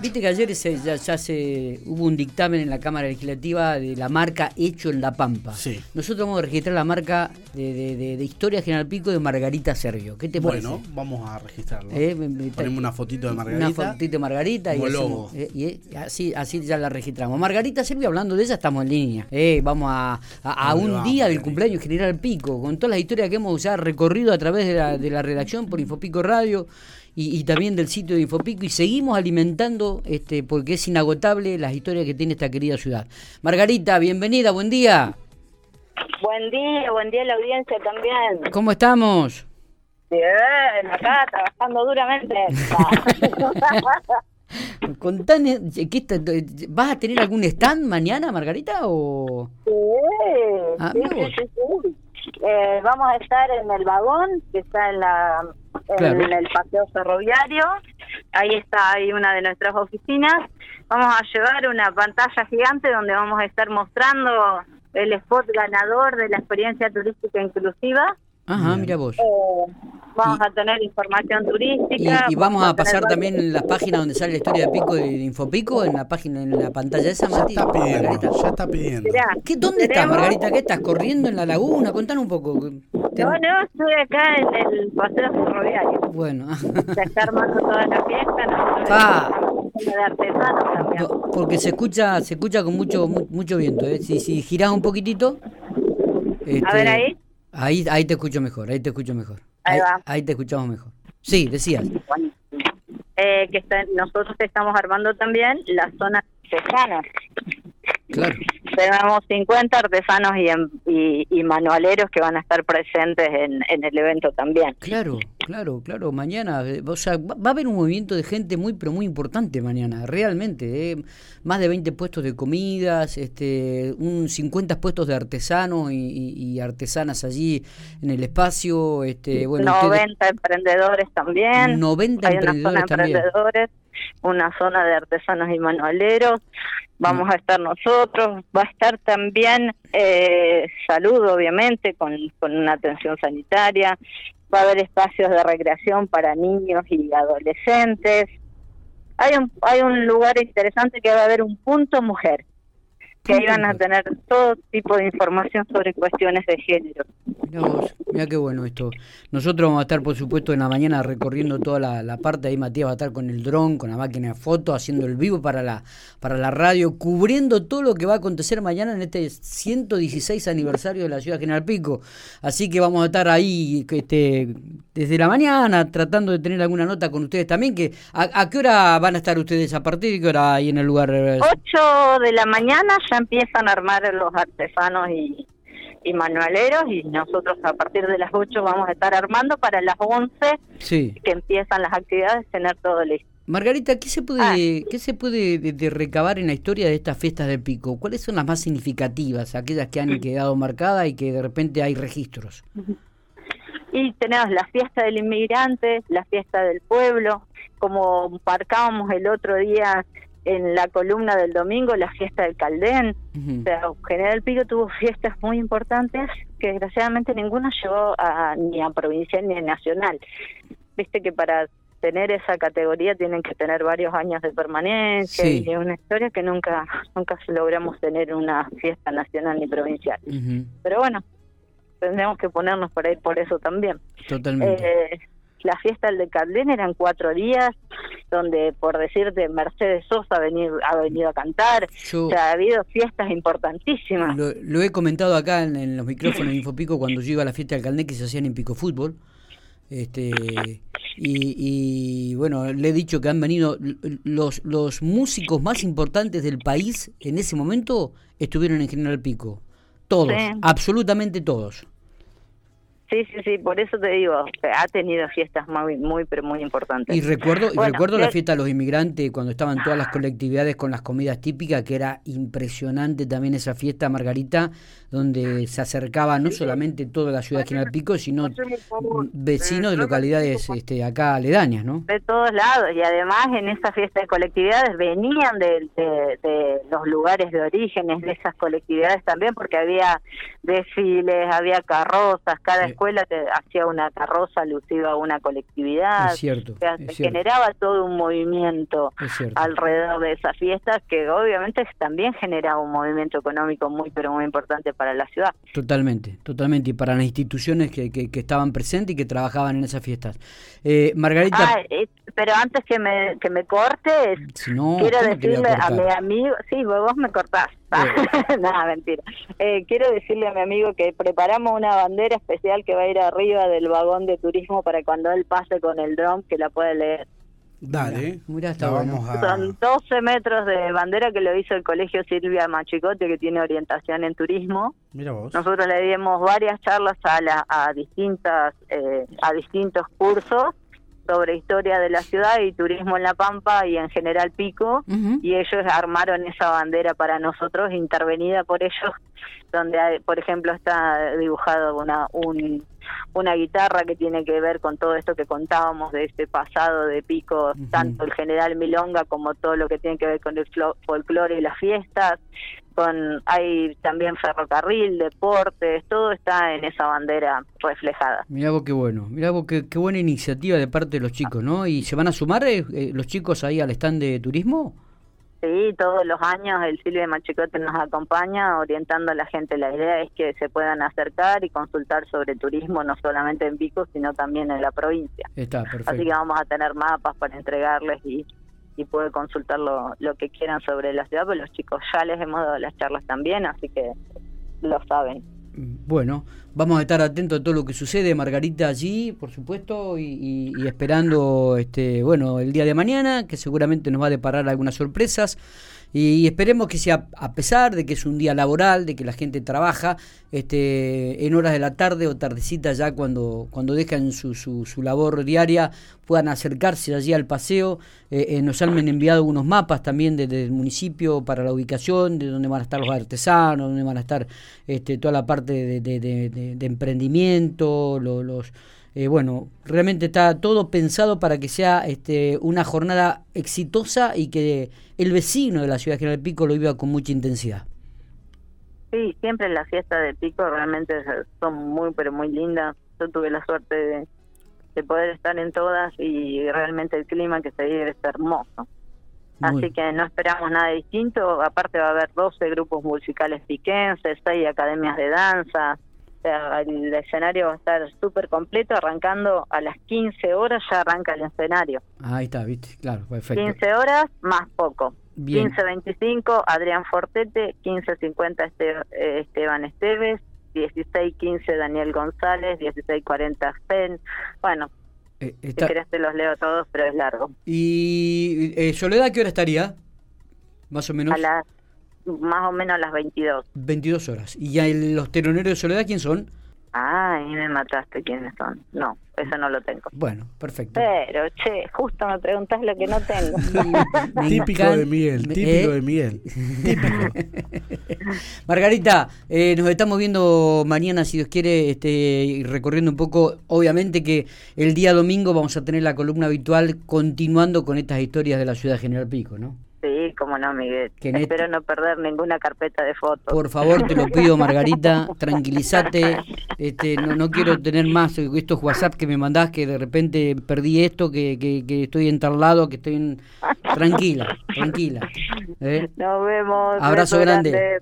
Viste que ayer se, ya, se hubo un dictamen en la Cámara Legislativa de la marca Hecho en La Pampa. Sí. Nosotros vamos a registrar la marca de, de, Historia General Pico de Margarita Sergio. ¿Qué te parece? Bueno, vamos a registrarlo. Eh, Ponemos una fotito de Margarita. Una fotito de Margarita y, eh, y, así, así ya la registramos. Margarita Sergio, hablando de ella, estamos en línea. Eh, vamos a, a, un día del cumpleaños General Pico, con todas las historias que hemos ya recorrido a través de la, de la redacción por Infopico Radio y, también del sitio de Infopico y seguimos alimentando este porque es inagotable las historias que tiene esta querida ciudad. Margarita, bienvenida, buen día. Buen día, buen día a la audiencia también. ¿Cómo estamos? Bien, acá trabajando duramente. Contane, ¿vas a tener algún stand mañana, Margarita? O... Sí, ah, sí, sí, eh, vamos a estar en el vagón que está en la en el paseo ferroviario. Ahí está, ahí una de nuestras oficinas. Vamos a llevar una pantalla gigante donde vamos a estar mostrando el spot ganador de la experiencia turística inclusiva. Ajá, mira vos. Eh, vamos a tener información turística. Y, vamos, a, pasar también en la página donde sale la historia de Pico de, Infopico, en la página, en la pantalla esa, Ya está pidiendo, ya está pidiendo. ¿Qué, ¿Dónde estás, Margarita? ¿Qué estás? ¿Corriendo en la laguna? Contanos un poco. No, no, estoy acá en el paseo ferroviario. Bueno. Se está armando toda la fiesta. Ah. De porque se escucha se escucha con mucho mucho viento. ¿eh? Si, si girás un poquitito. a ver este, ahí. Ahí, ahí te escucho mejor, ahí te escucho mejor. Ahí, va. ahí te escuchamos mejor. Sí, decías. Eh, que nosotros estamos armando también la zona artesana. Claro. Tenemos 50 artesanos y, y, manualeros que van a estar presentes en, en el evento también. Claro, Claro, claro, mañana, eh, o sea, va, a haber un movimiento de gente muy, pero muy importante mañana, realmente, eh, más de 20 puestos de comidas, este, un 50 puestos de artesanos y, artesanas allí en el espacio, este, bueno, 90 emprendedores también, 90 Hay emprendedores una zona también. emprendedores, una zona de artesanos y manualeros, vamos a estar nosotros, va a estar también eh, salud, obviamente, con, con una atención sanitaria, va a haber espacios de recreación para niños y adolescentes. Hay un, hay un lugar interesante que va a haber un punto mujer, que ahí van a tener todo tipo de información sobre cuestiones de género. Mira qué bueno esto. Nosotros vamos a estar, por supuesto, en la mañana recorriendo toda la, parte. Ahí Matías va a estar con el dron, con la máquina de fotos, haciendo el vivo para la, para la radio, cubriendo todo lo que va a acontecer mañana en este 116 aniversario de la ciudad General Pico. Así que vamos a estar ahí este, desde la mañana tratando de tener alguna nota con ustedes también. Que, ¿a, qué hora van a estar ustedes? ¿A partir de qué hora ahí en el lugar? 8 de la mañana ya empiezan a armar los artesanos y y manualeros y nosotros a partir de las 8 vamos a estar armando para las 11 que empiezan las actividades tener todo listo. Margarita, ¿qué se puede, ah. ¿qué se puede de, recabar en la historia de estas fiestas de pico? ¿Cuáles son las más significativas, aquellas que han mm. quedado marcadas y que de repente hay registros? Y tenemos la fiesta del inmigrante, la fiesta del pueblo, como marcábamos el otro día en la columna del domingo la fiesta del Caldén. O sea, General Pico tuvo fiestas muy importantes que desgraciadamente ninguna llegó a, ni a provincial ni a nacional. Viste que para tener esa categoría tienen que tener varios años de permanencia y es una historia que nunca nunca logramos tener una fiesta nacional ni provincial. Pero bueno, tendremos que ponernos por ahí por eso también. Totalmente. Eh, la fiesta del Caldén eran cuatro días, donde por decirte Mercedes Sosa ha venido, ha venido a cantar, o sea, ha habido fiestas importantísimas. Lo, he comentado acá en, los micrófonos de Infopico cuando yo iba a la fiesta del que se hacían en Pico Fútbol. Este, y, bueno, le he dicho que han venido los, los músicos más importantes del país en ese momento estuvieron en General Pico. Todos, absolutamente todos. Sí, sí, sí, por eso te digo, ha tenido fiestas muy, muy, pero muy importantes. Y recuerdo, y recuerdo la fiesta de los inmigrantes cuando estaban todas las colectividades con las comidas típicas, que era impresionante también esa fiesta, Margarita, donde se acercaba no solamente toda la ciudad de General Pico, sino vecinos de localidades este, acá aledañas, ¿no? De todos lados, y además en esa fiesta de colectividades venían de, de los lugares de orígenes de esas colectividades también, porque había desfiles, había carrozas, cada escuela te hacía una carroza alusiva a una colectividad. Es cierto. se generaba todo un movimiento alrededor de esas fiestas que obviamente también generaba un movimiento económico muy, pero muy importante para la ciudad. Totalmente, totalmente. Y para las instituciones que, que, estaban presentes y que trabajaban en esas fiestas. Eh, Margarita. Ah, eh, pero antes que me, que me cortes, quiero decirle a, mi amigo, sí, vos me cortás. Nada, mentira. Eh, quiero decirle a mi amigo que preparamos una bandera especial que va a ir arriba del vagón de turismo para cuando él pase con el dron que la puede leer. Dale, mira, está vamos Son 12 metros de bandera que lo hizo el colegio Silvia Machicote, que tiene orientación en turismo. Mira vos. Nosotros le dimos varias charlas a, la, a, distintas, eh, a distintos cursos sobre historia de la ciudad y turismo en La Pampa y en general Pico, y ellos armaron esa bandera para nosotros, intervenida por ellos, donde, hay, por ejemplo, está dibujado una, un, una guitarra que tiene que ver con todo esto que contábamos de este pasado de Pico, tanto el general Milonga como todo lo que tiene que ver con el folclore y las fiestas, con hay también ferrocarril, deportes, todo está en esa bandera reflejada. Mirá vos qué bueno, mirá vos qué, buena iniciativa de parte de los chicos, ¿no? ¿Y se van a sumar eh, eh, los chicos ahí al stand de turismo? Sí, todos los años el Silvio de Machicote nos acompaña orientando a la gente. La idea es que se puedan acercar y consultar sobre turismo, no solamente en Pico, sino también en la provincia. Está, perfecto. Así que vamos a tener mapas para entregarles y y puede consultar lo, lo que quieran sobre la ciudad, pues los chicos ya les hemos dado las charlas también, así que lo saben. Bueno, vamos a estar atentos a todo lo que sucede, Margarita allí, por supuesto, y, y, esperando, este, bueno, el día de mañana, que seguramente nos va a deparar algunas sorpresas. Y esperemos que sea, a pesar de que es un día laboral, de que la gente trabaja este, en horas de la tarde o tardecita ya cuando, cuando dejan su, su, su labor diaria, puedan acercarse allí al paseo. Eh, eh, nos han enviado unos mapas también desde el municipio para la ubicación, de dónde van a estar los artesanos, dónde van a estar este, toda la parte de, de, emprendimiento, los eh, bueno, realmente está todo pensado para que sea este, una jornada exitosa y que el vecino de la ciudad de General Pico lo viva con mucha intensidad. Sí, siempre las fiestas de Pico realmente son muy, pero muy lindas. Yo tuve la suerte de, poder estar en todas y realmente el clima que se vive es hermoso. Así que no esperamos nada distinto. Aparte va a haber 12 grupos musicales piquenses, 6 academias de danza, el escenario va a estar súper completo, arrancando a las 15 horas ya arranca el escenario. Ahí está, viste, claro, perfecto. 15 horas más poco. 15.25 Adrián Fortete, 15.50 este, eh, Esteban Esteves, 16.15 Daniel González, 16.40 Fen. Bueno, eh, si querés te los leo todos, pero es largo. ¿Y eh, Soledad qué hora estaría? Más o menos. A las más o menos a las 22. 22 horas. ¿Y ya los teloneros de Soledad quién son? Ah, y me mataste quiénes son. No, eso no lo tengo. Bueno, perfecto. Pero, che, justo me preguntas lo que no tengo. típico de Miguel, típico de Miguel. Margarita, eh, nos estamos viendo mañana, si Dios quiere, este, recorriendo un poco. Obviamente que el día domingo vamos a tener la columna habitual continuando con estas historias de la ciudad de General Pico, ¿no? Cómo no, Miguel. Espero no perder ninguna carpeta de fotos. Por favor, te lo pido, Margarita, tranquilízate. Este, no, no quiero tener más estos WhatsApp que me mandás, que de repente perdí esto, que, que, que estoy en tal lado, que estoy en... Tranquila, tranquila. ¿eh? Nos vemos. Abrazo grande.